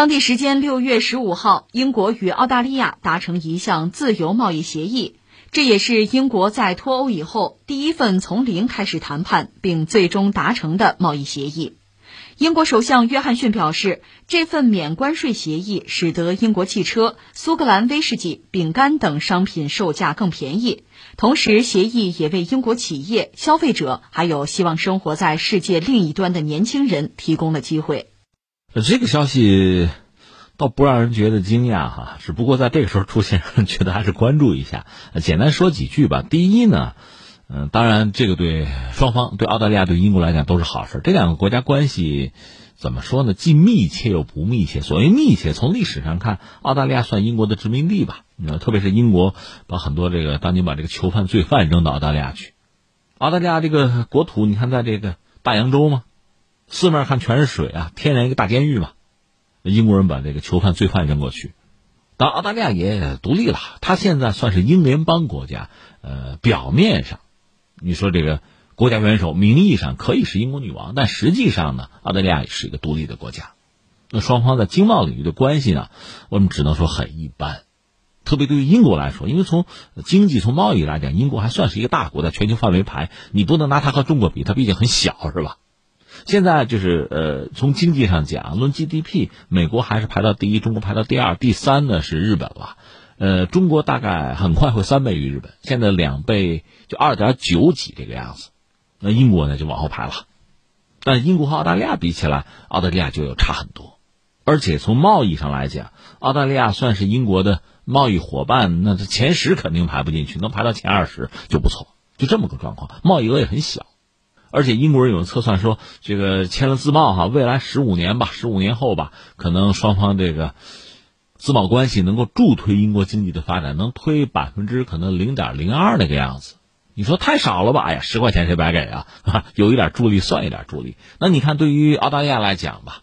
当地时间六月十五号，英国与澳大利亚达成一项自由贸易协议，这也是英国在脱欧以后第一份从零开始谈判并最终达成的贸易协议。英国首相约翰逊表示，这份免关税协议使得英国汽车、苏格兰威士忌、饼干等商品售价更便宜，同时协议也为英国企业、消费者还有希望生活在世界另一端的年轻人提供了机会。呃这个消息倒不让人觉得惊讶哈，只不过在这个时候出现，觉得还是关注一下。简单说几句吧。第一呢，嗯，当然这个对双方，对澳大利亚、对英国来讲都是好事。这两个国家关系怎么说呢？既密切又不密切。所谓密切，从历史上看，澳大利亚算英国的殖民地吧。特别是英国把很多这个当年把这个囚犯、罪犯扔到澳大利亚去。澳大利亚这个国土，你看在这个大洋洲吗？四面看全是水啊，天然一个大监狱嘛。英国人把这个囚犯、罪犯扔过去，当澳大利亚也独立了，它现在算是英联邦国家。呃，表面上，你说这个国家元首名义上可以是英国女王，但实际上呢，澳大利亚也是一个独立的国家。那双方在经贸领域的关系呢，我们只能说很一般。特别对于英国来说，因为从经济、从贸易来讲，英国还算是一个大国，在全球范围排，你不能拿它和中国比，它毕竟很小，是吧？现在就是呃，从经济上讲，论 GDP，美国还是排到第一，中国排到第二，第三呢是日本了。呃，中国大概很快会三倍于日本，现在两倍就二点九几这个样子。那英国呢就往后排了，但英国和澳大利亚比起来，澳大利亚就有差很多。而且从贸易上来讲，澳大利亚算是英国的贸易伙伴，那这前十肯定排不进去，能排到前二十就不错。就这么个状况，贸易额也很小。而且英国人有测算说，这个签了自贸哈，未来十五年吧，十五年后吧，可能双方这个自贸关系能够助推英国经济的发展，能推百分之可能零点零二那个样子。你说太少了吧？哎呀，十块钱谁白给啊？有一点助力算一点助力。那你看，对于澳大利亚来讲吧，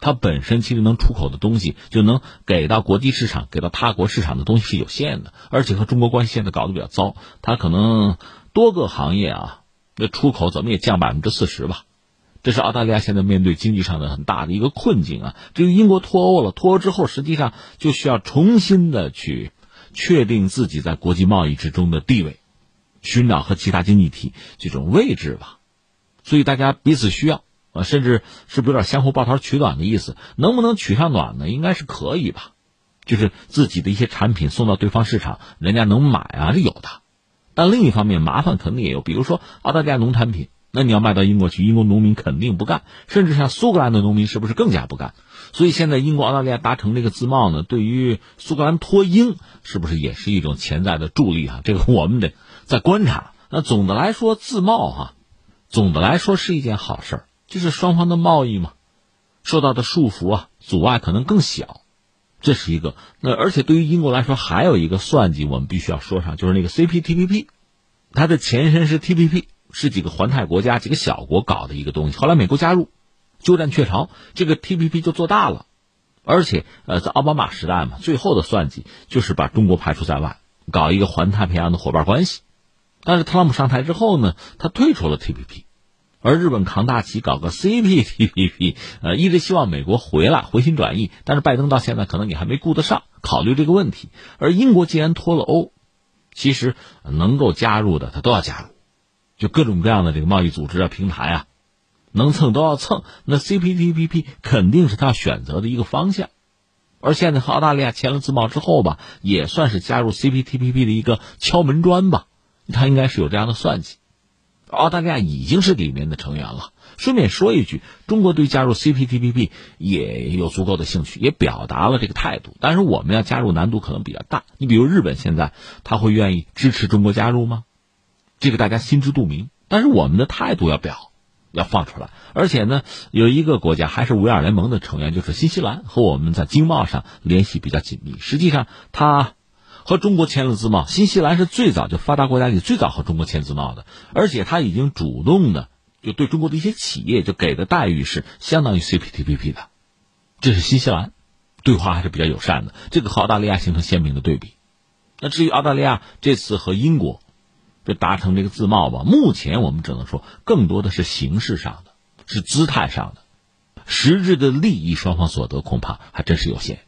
它本身其实能出口的东西，就能给到国际市场、给到他国市场的东西是有限的，而且和中国关系现在搞得比较糟，它可能多个行业啊。这出口怎么也降百分之四十吧，这是澳大利亚现在面对经济上的很大的一个困境啊。至于英国脱欧了，脱欧之后实际上就需要重新的去确定自己在国际贸易之中的地位，寻找和其他经济体这种位置吧。所以大家彼此需要啊，甚至是不是有点相互抱团取暖的意思？能不能取上暖呢？应该是可以吧，就是自己的一些产品送到对方市场，人家能买啊，是有的。但另一方面，麻烦肯定也有，比如说澳大利亚农产品，那你要卖到英国去，英国农民肯定不干，甚至像苏格兰的农民是不是更加不干？所以现在英国、澳大利亚达成这个自贸呢，对于苏格兰脱英是不是也是一种潜在的助力啊？这个我们得再观察。那总的来说，自贸哈，总的来说是一件好事儿，就是双方的贸易嘛，受到的束缚啊、阻碍可能更小。这是一个，那而且对于英国来说，还有一个算计，我们必须要说上，就是那个 CPTPP，它的前身是 TPP，是几个环太国家、几个小国搞的一个东西。后来美国加入，鸠占鹊巢，这个 TPP 就做大了。而且，呃，在奥巴马时代嘛，最后的算计就是把中国排除在外，搞一个环太平洋的伙伴关系。但是特朗普上台之后呢，他退出了 TPP。而日本扛大旗搞个 CPTPP，呃，一直希望美国回来回心转意，但是拜登到现在可能也还没顾得上考虑这个问题。而英国既然脱了欧，其实能够加入的他都要加入，就各种各样的这个贸易组织啊、平台啊，能蹭都要蹭。那 CPTPP 肯定是他选择的一个方向。而现在和澳大利亚签了自贸之后吧，也算是加入 CPTPP 的一个敲门砖吧，他应该是有这样的算计。澳大利亚已经是里面的成员了。顺便说一句，中国对加入 CPTPP 也有足够的兴趣，也表达了这个态度。但是我们要加入难度可能比较大。你比如日本现在，他会愿意支持中国加入吗？这个大家心知肚明。但是我们的态度要表，要放出来。而且呢，有一个国家还是维尔联盟的成员，就是新西兰，和我们在经贸上联系比较紧密。实际上，他。和中国签了自贸，新西兰是最早就发达国家里最早和中国签自贸的，而且他已经主动的就对中国的一些企业就给的待遇是相当于 CPTPP 的，这是新西兰，对华还是比较友善的，这个和澳大利亚形成鲜明的对比。那至于澳大利亚这次和英国就达成这个自贸吧，目前我们只能说更多的是形式上的，是姿态上的。实质的利益双方所得恐怕还真是有限。